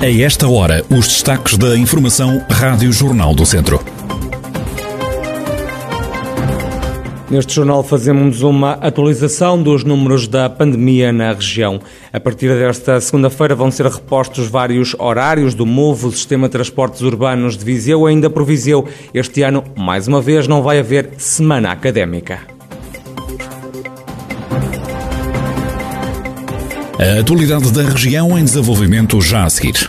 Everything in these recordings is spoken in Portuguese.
A esta hora, os destaques da Informação Rádio Jornal do Centro. Neste jornal fazemos uma atualização dos números da pandemia na região. A partir desta segunda-feira vão ser repostos vários horários do MOVE, Sistema de Transportes Urbanos de Viseu, ainda por Viseu. Este ano, mais uma vez, não vai haver semana académica. A atualidade da região em desenvolvimento já a seguir.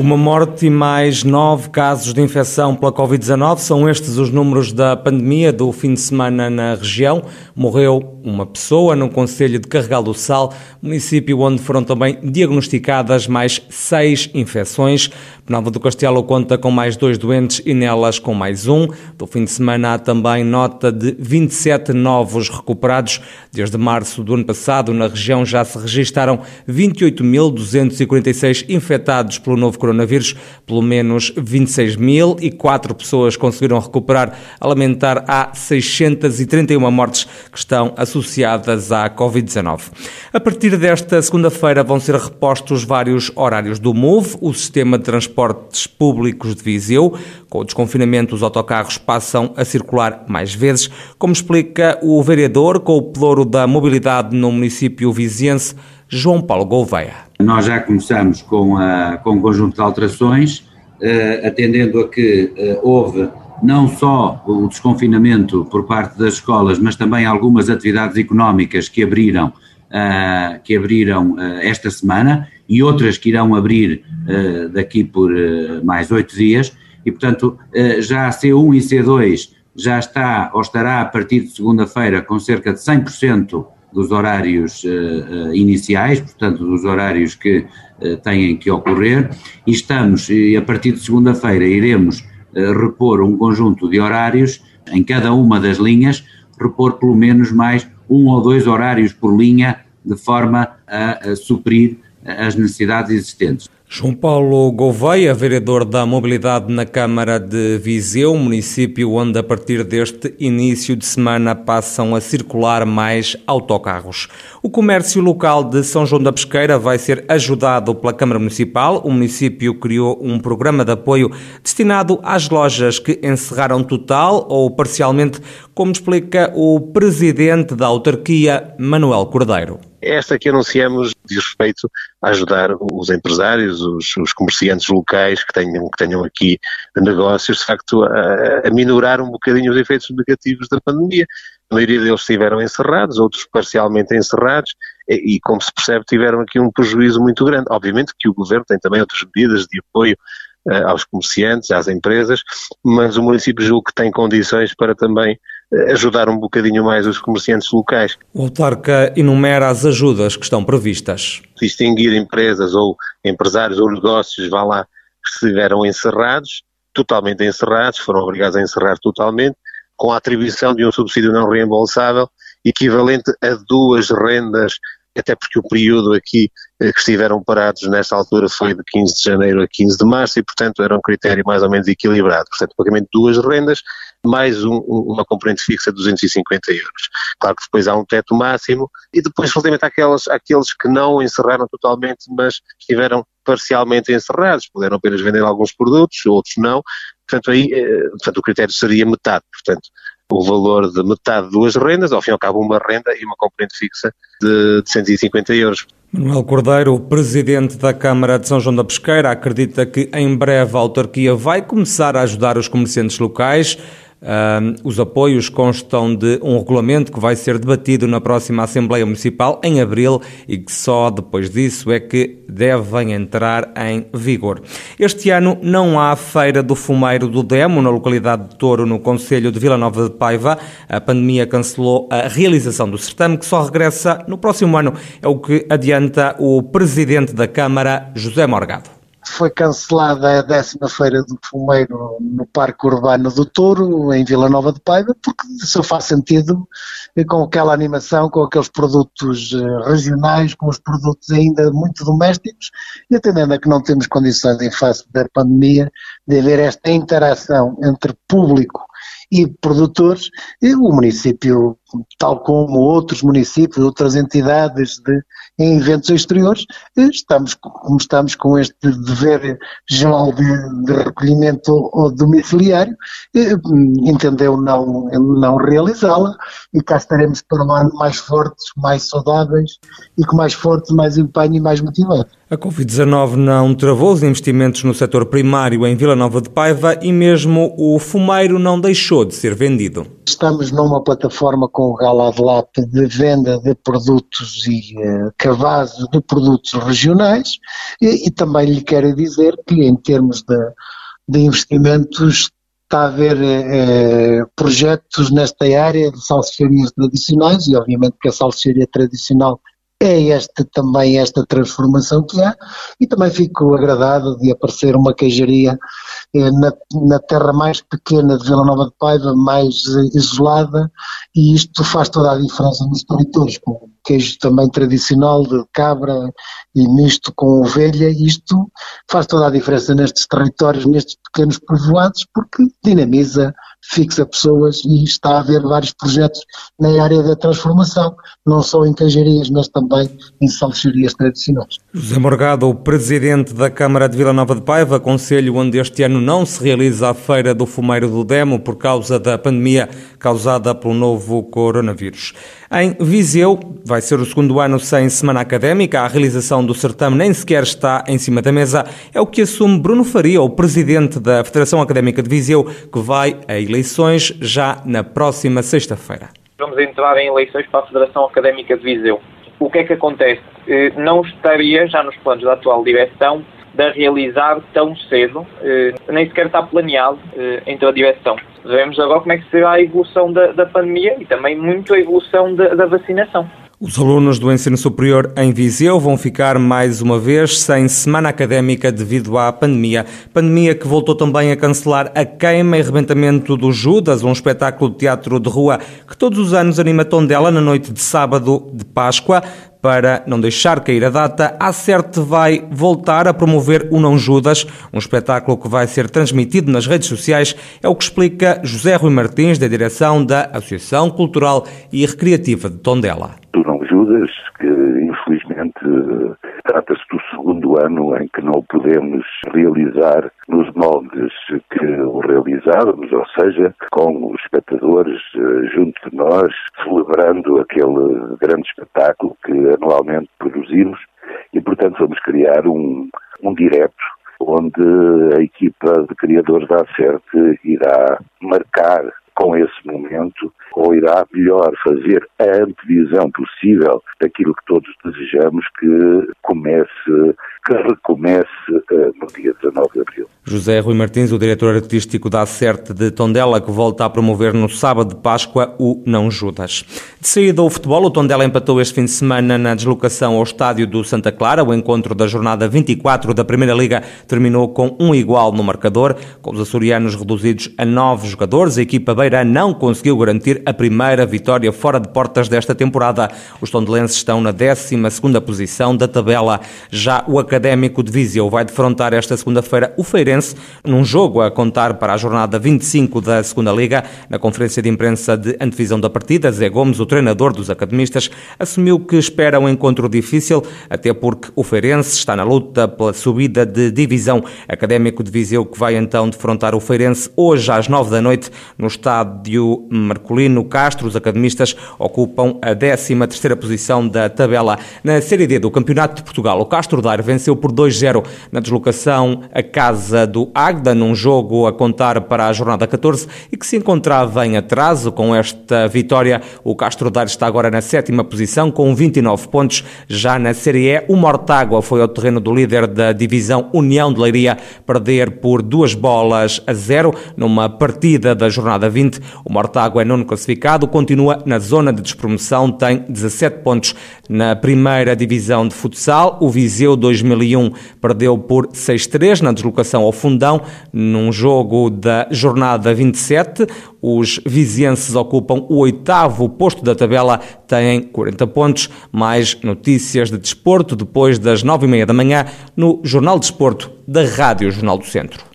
Uma morte e mais nove casos de infecção pela Covid-19. São estes os números da pandemia do fim de semana na região. Morreu uma pessoa no Conselho de Carregal do Sal, município onde foram também diagnosticadas mais seis infecções. Penalva do Castelo conta com mais dois doentes e nelas com mais um. Do fim de semana há também nota de 27 novos recuperados. Desde março do ano passado, na região já se registaram 28.246 infectados pelo novo coronavírus coronavírus. Pelo menos 26.004 pessoas conseguiram recuperar. A lamentar, há 631 mortes que estão associadas à Covid-19. A partir desta segunda-feira vão ser repostos vários horários do MOVE, o sistema de transportes públicos de Viseu. Com o desconfinamento, os autocarros passam a circular mais vezes, como explica o vereador com o pelouro da mobilidade no município viziense, João Paulo Gouveia. Nós já começamos com, a, com um conjunto de alterações, uh, atendendo a que uh, houve não só o desconfinamento por parte das escolas, mas também algumas atividades económicas que abriram, uh, que abriram esta semana e outras que irão abrir daqui por mais oito dias, e portanto já a C1 e C2 já está ou estará a partir de segunda-feira com cerca de 100% dos horários uh, iniciais, portanto, dos horários que uh, têm que ocorrer, e estamos, e a partir de segunda-feira, iremos repor um conjunto de horários em cada uma das linhas, repor pelo menos mais um ou dois horários por linha, de forma a, a suprir as necessidades existentes. João Paulo Gouveia, vereador da Mobilidade na Câmara de Viseu, município onde a partir deste início de semana passam a circular mais autocarros. O comércio local de São João da Pesqueira vai ser ajudado pela Câmara Municipal. O município criou um programa de apoio destinado às lojas que encerraram total ou parcialmente, como explica o presidente da autarquia, Manuel Cordeiro. Esta que anunciamos diz respeito a ajudar os empresários, os, os comerciantes locais que tenham, que tenham aqui negócios, de facto, a, a minorar um bocadinho os efeitos negativos da pandemia. A maioria deles estiveram encerrados, outros parcialmente encerrados, e, e, como se percebe, tiveram aqui um prejuízo muito grande. Obviamente que o Governo tem também outras medidas de apoio uh, aos comerciantes, às empresas, mas o município julgo que tem condições para também ajudar um bocadinho mais os comerciantes locais. O autarca enumera as ajudas que estão previstas. Distinguir empresas ou empresários ou negócios, vá lá, que estiveram encerrados, totalmente encerrados, foram obrigados a encerrar totalmente, com a atribuição de um subsídio não reembolsável equivalente a duas rendas até porque o período aqui eh, que estiveram parados nessa altura foi de 15 de janeiro a 15 de março e, portanto, era um critério mais ou menos equilibrado. Portanto, pagamento de duas rendas, mais um, uma componente fixa de 250 euros. Claro que depois há um teto máximo e depois, relativamente àquelas, àqueles que não encerraram totalmente, mas estiveram parcialmente encerrados, puderam apenas vender alguns produtos, outros não. Portanto, aí, eh, portanto, o critério seria metade. Portanto, o valor de metade de duas rendas, ao fim e ao cabo uma renda e uma componente fixa de, de 150 euros. Manuel Cordeiro, presidente da Câmara de São João da Pesqueira, acredita que em breve a autarquia vai começar a ajudar os comerciantes locais Uh, os apoios constam de um regulamento que vai ser debatido na próxima Assembleia Municipal em abril e que só depois disso é que devem entrar em vigor. Este ano não há Feira do Fumeiro do Demo na localidade de Touro, no Conselho de Vila Nova de Paiva. A pandemia cancelou a realização do certame, que só regressa no próximo ano. É o que adianta o presidente da Câmara, José Morgado. Foi cancelada a décima feira do fumeiro no Parque Urbano do Touro, em Vila Nova de Paiva, porque só faz sentido com aquela animação, com aqueles produtos eh, regionais, com os produtos ainda muito domésticos, e atendendo a que não temos condições em face da pandemia de haver esta interação entre público e produtores, e o município, tal como outros municípios, outras entidades de, em eventos exteriores, estamos, como estamos com este dever geral de, de recolhimento ou domiciliário, entendeu não, não realizá-la e cá estaremos para um ano mais fortes, mais saudáveis e com mais forte, mais empenho e mais motivados. A Covid-19 não travou os investimentos no setor primário em Vila Nova de Paiva e mesmo o fumeiro não deixou de ser vendido. Estamos numa plataforma com o Galadlap de venda de produtos e uh, de produtos regionais e, e, também lhe quero dizer que em termos de, de investimentos está a haver eh, projetos nesta área de salsicharias tradicionais e obviamente que a salsicharia tradicional é este, também esta transformação que há e também fico agradado de aparecer uma queijaria eh, na, na, terra mais pequena de Vila Nova de Paiva, mais eh, isolada e isto faz toda a diferença nos territórios, queijo também tradicional de cabra e misto com ovelha, isto faz toda a diferença nestes territórios, nestes pequenos povoados, porque dinamiza fixa pessoas e está a haver vários projetos na área da transformação, não só em queijarias, mas também em salsicharias tradicionais. José Morgado, o presidente da Câmara de Vila Nova de Paiva, conselho onde este ano não se realiza a Feira do Fumeiro do Demo por causa da pandemia causada pelo novo coronavírus. Em Viseu, vai ser o segundo ano sem semana académica, a realização do certame nem sequer está em cima da mesa, é o que assume Bruno Faria, o presidente da Federação Académica de Viseu, que vai a eleições já na próxima sexta-feira. Vamos entrar em eleições para a Federação Académica de Viseu. O que é que acontece? Eh, não estaria já nos planos da atual direção de realizar tão cedo, eh, nem sequer está planeado eh, entre a direção. Veremos agora como é que será a evolução da, da pandemia e também muito a evolução da, da vacinação. Os alunos do ensino superior em Viseu vão ficar mais uma vez sem semana académica devido à pandemia. Pandemia que voltou também a cancelar a queima e rebentamento do Judas, um espetáculo de teatro de rua que todos os anos anima Tondela na noite de sábado de Páscoa. Para não deixar cair a data, a CERT vai voltar a promover o Não Judas, um espetáculo que vai ser transmitido nas redes sociais, é o que explica José Rui Martins, da direção da Associação Cultural e Recreativa de Tondela. O Não Judas, que infelizmente trata-se do segundo ano em que não podemos realizar nos moldes que o realizávamos, ou seja, com os espectadores eh, junto de nós, celebrando aquele grande espetáculo que anualmente produzimos. E, portanto, vamos criar um, um direto onde a equipa de criadores da Acerte irá marcar com esse momento, ou irá melhor fazer a antevisão possível daquilo que todos desejamos que comece que recomece uh, no dia 19 de abril. José Rui Martins, o diretor artístico da Acerte de Tondela, que volta a promover no sábado de Páscoa o Não Judas. De saída ao futebol, o Tondela empatou este fim de semana na deslocação ao estádio do Santa Clara. O encontro da jornada 24 da Primeira Liga terminou com um igual no marcador. Com os açorianos reduzidos a nove jogadores, a equipa beira não conseguiu garantir a primeira vitória fora de portas desta temporada. Os tondelenses estão na 12 segunda posição da tabela. Já o Académico de Viseu vai defrontar esta segunda-feira o Feirense num jogo a contar para a jornada 25 da Segunda Liga. Na conferência de imprensa de antevisão da partida, Zé Gomes, o treinador dos academistas, assumiu que espera um encontro difícil, até porque o Feirense está na luta pela subida de divisão. Académico de Viseu que vai então defrontar o Feirense hoje às 9 da noite no estádio Marcolino Castro. Os academistas ocupam a 13 terceira posição da tabela. Na Série D do Campeonato de Portugal, o Castro Daire vence venceu por 2-0 na deslocação à casa do Agda, num jogo a contar para a jornada 14 e que se encontrava em atraso com esta vitória. O Castro Daire está agora na sétima posição com 29 pontos. Já na Série E, o Mortágua foi ao terreno do líder da divisão União de Leiria perder por duas bolas a zero numa partida da jornada 20. O Mortágua é nono classificado, continua na zona de despromoção, tem 17 pontos. Na primeira divisão de futsal, o Viseu 2000 2001 perdeu por 6-3 na deslocação ao Fundão, num jogo da jornada 27. Os vizienses ocupam o oitavo posto da tabela, têm 40 pontos. Mais notícias de desporto depois das nove e meia da manhã no Jornal de Desporto da Rádio Jornal do Centro.